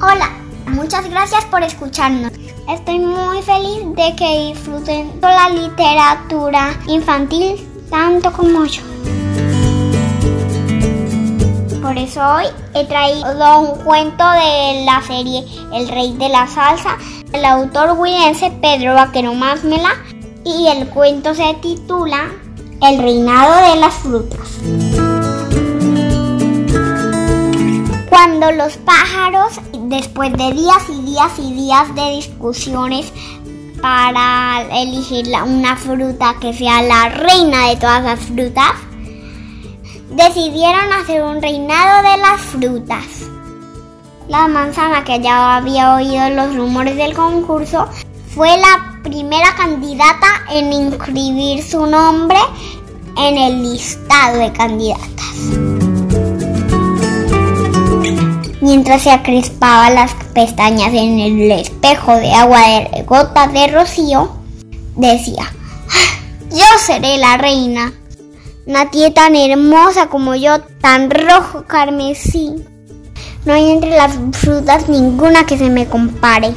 Hola, muchas gracias por escucharnos. Estoy muy feliz de que disfruten la literatura infantil tanto como yo. Por eso hoy he traído un cuento de la serie El Rey de la Salsa, el autor huilense Pedro Vaquero Másmela, y el cuento se titula El Reinado de las Frutas. Cuando los pájaros, después de días y días y días de discusiones para elegir una fruta que sea la reina de todas las frutas, decidieron hacer un reinado de las frutas. La manzana, que ya había oído los rumores del concurso, fue la primera candidata en inscribir su nombre en el listado de candidatas. Mientras se acrispaba las pestañas en el espejo de agua de gotas de rocío, decía, "Ah, yo seré la reina. Nadie tan hermosa como yo, tan rojo carmesí. No hay entre las frutas ninguna que se me compare.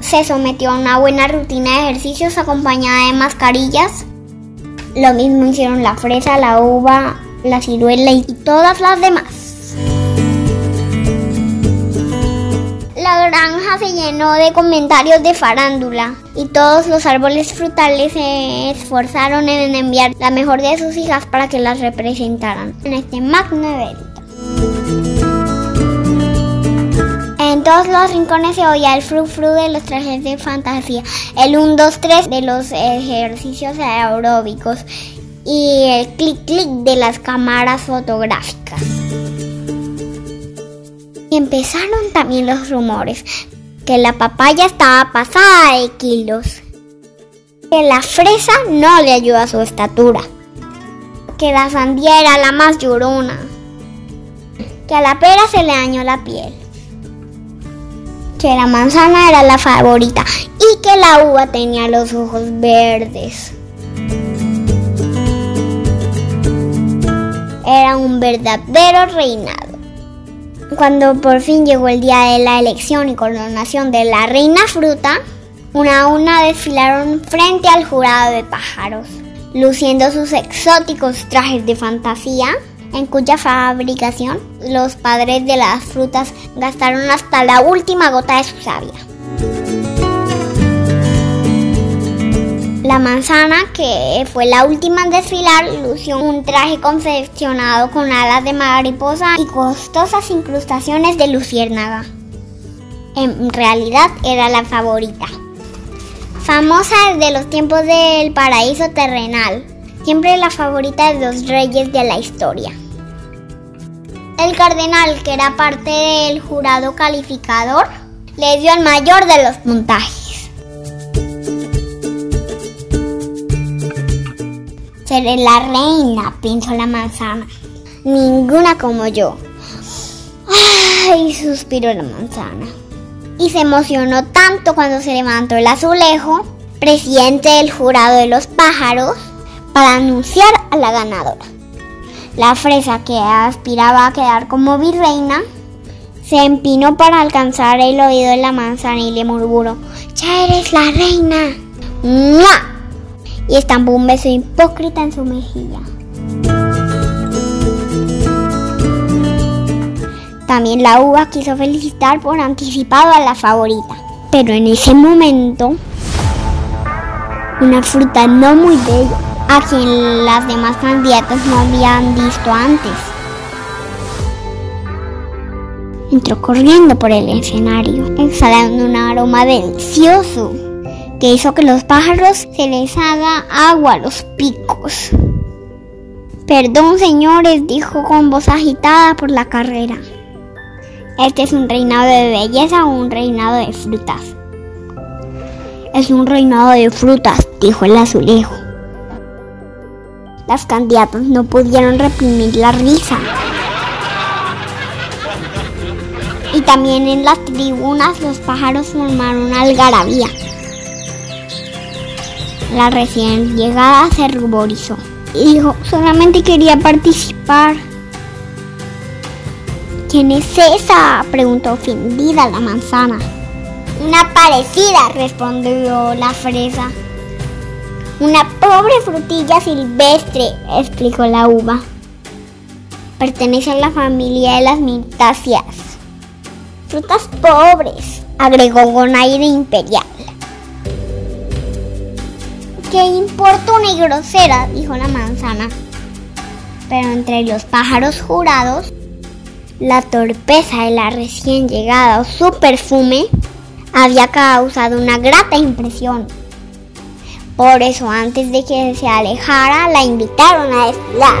Se sometió a una buena rutina de ejercicios acompañada de mascarillas. Lo mismo hicieron la fresa, la uva, la ciruela y todas las demás. La granja se llenó de comentarios de farándula y todos los árboles frutales se esforzaron en enviar la mejor de sus hijas para que las representaran en este magno evento. En todos los rincones se oía el fru fru de los trajes de fantasía, el 1, 2, 3 de los ejercicios aeróbicos y el clic clic de las cámaras fotográficas. Y empezaron también los rumores que la papaya estaba pasada de kilos, que la fresa no le ayuda a su estatura, que la sandía era la más llorona, que a la pera se le dañó la piel, que la manzana era la favorita y que la uva tenía los ojos verdes. Era un verdadero reinado. Cuando por fin llegó el día de la elección y coronación de la reina fruta, una a una desfilaron frente al jurado de pájaros, luciendo sus exóticos trajes de fantasía, en cuya fabricación los padres de las frutas gastaron hasta la última gota de su savia. La manzana, que fue la última en desfilar, lució un traje confeccionado con alas de mariposa y costosas incrustaciones de luciérnaga. En realidad era la favorita. Famosa desde los tiempos del paraíso terrenal, siempre la favorita de los reyes de la historia. El cardenal, que era parte del jurado calificador, le dio el mayor de los puntajes. Seré la reina, pensó la manzana. Ninguna como yo. Ay, suspiró la manzana. Y se emocionó tanto cuando se levantó el azulejo, presidente del jurado de los pájaros, para anunciar a la ganadora. La fresa, que aspiraba a quedar como virreina, se empinó para alcanzar el oído de la manzana y le murmuró, ya eres la reina. ¡Mua! Y estampó un beso hipócrita en su mejilla. También la uva quiso felicitar por anticipado a la favorita. Pero en ese momento, una fruta no muy bella, a quien las demás candidatas no habían visto antes, entró corriendo por el escenario, exhalando un aroma delicioso que hizo que los pájaros se les haga agua a los picos. Perdón, señores, dijo con voz agitada por la carrera. Este es un reinado de belleza o un reinado de frutas. Es un reinado de frutas, dijo el azulejo. Las candidatas no pudieron reprimir la risa. y también en las tribunas los pájaros formaron algarabía. La recién llegada se ruborizó y dijo, solamente quería participar. ¿Quién es esa? preguntó ofendida la manzana. Una parecida, respondió la fresa. Una pobre frutilla silvestre, explicó la uva. Pertenece a la familia de las mirtáceas. Frutas pobres, agregó con aire imperial. ¿Qué importuna y grosera? dijo la manzana. Pero entre los pájaros jurados, la torpeza de la recién llegada o su perfume había causado una grata impresión. Por eso antes de que se alejara la invitaron a desfilar.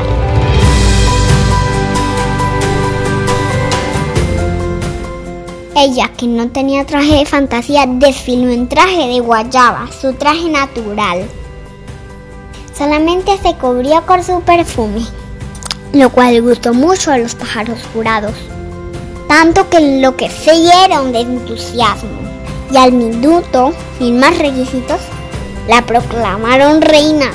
Ella, que no tenía traje de fantasía, desfiló en traje de guayaba, su traje natural. Solamente se cubría con su perfume, lo cual gustó mucho a los pájaros jurados, tanto que enloquecieron de entusiasmo y al minuto, sin más requisitos, la proclamaron reina.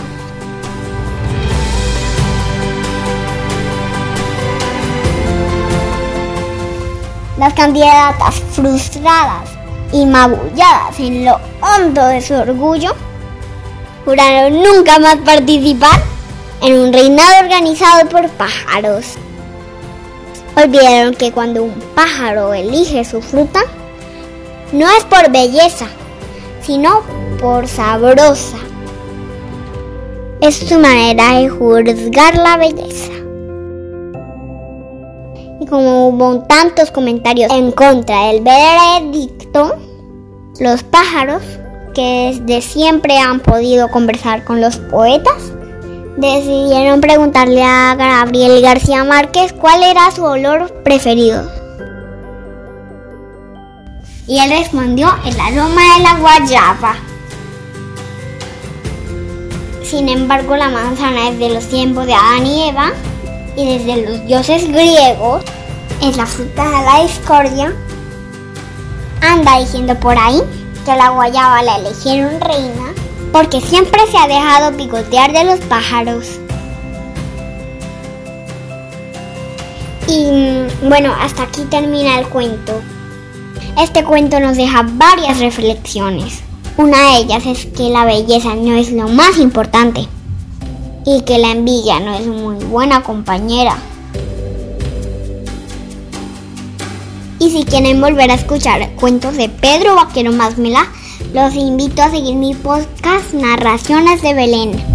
Las candidatas frustradas y magulladas en lo hondo de su orgullo juraron nunca más participar en un reinado organizado por pájaros. Olvidaron que cuando un pájaro elige su fruta, no es por belleza, sino por sabrosa. Es su manera de juzgar la belleza. Y como hubo tantos comentarios en contra del veredicto, los pájaros, que desde siempre han podido conversar con los poetas, decidieron preguntarle a Gabriel García Márquez cuál era su olor preferido. Y él respondió, el aroma de la guayaba. Sin embargo, la manzana es de los tiempos de Adán y Eva y desde los dioses griegos es la fruta de la discordia. Anda diciendo por ahí que la guayaba la eligieron reina porque siempre se ha dejado picotear de los pájaros. Y mm, bueno, hasta aquí termina el cuento. Este cuento nos deja varias reflexiones. Una de ellas es que la belleza no es lo más importante y que la envidia no es muy buena compañera. Y si quieren volver a escuchar cuentos de Pedro Vaquero Másmela, los invito a seguir mi podcast Narraciones de Belén.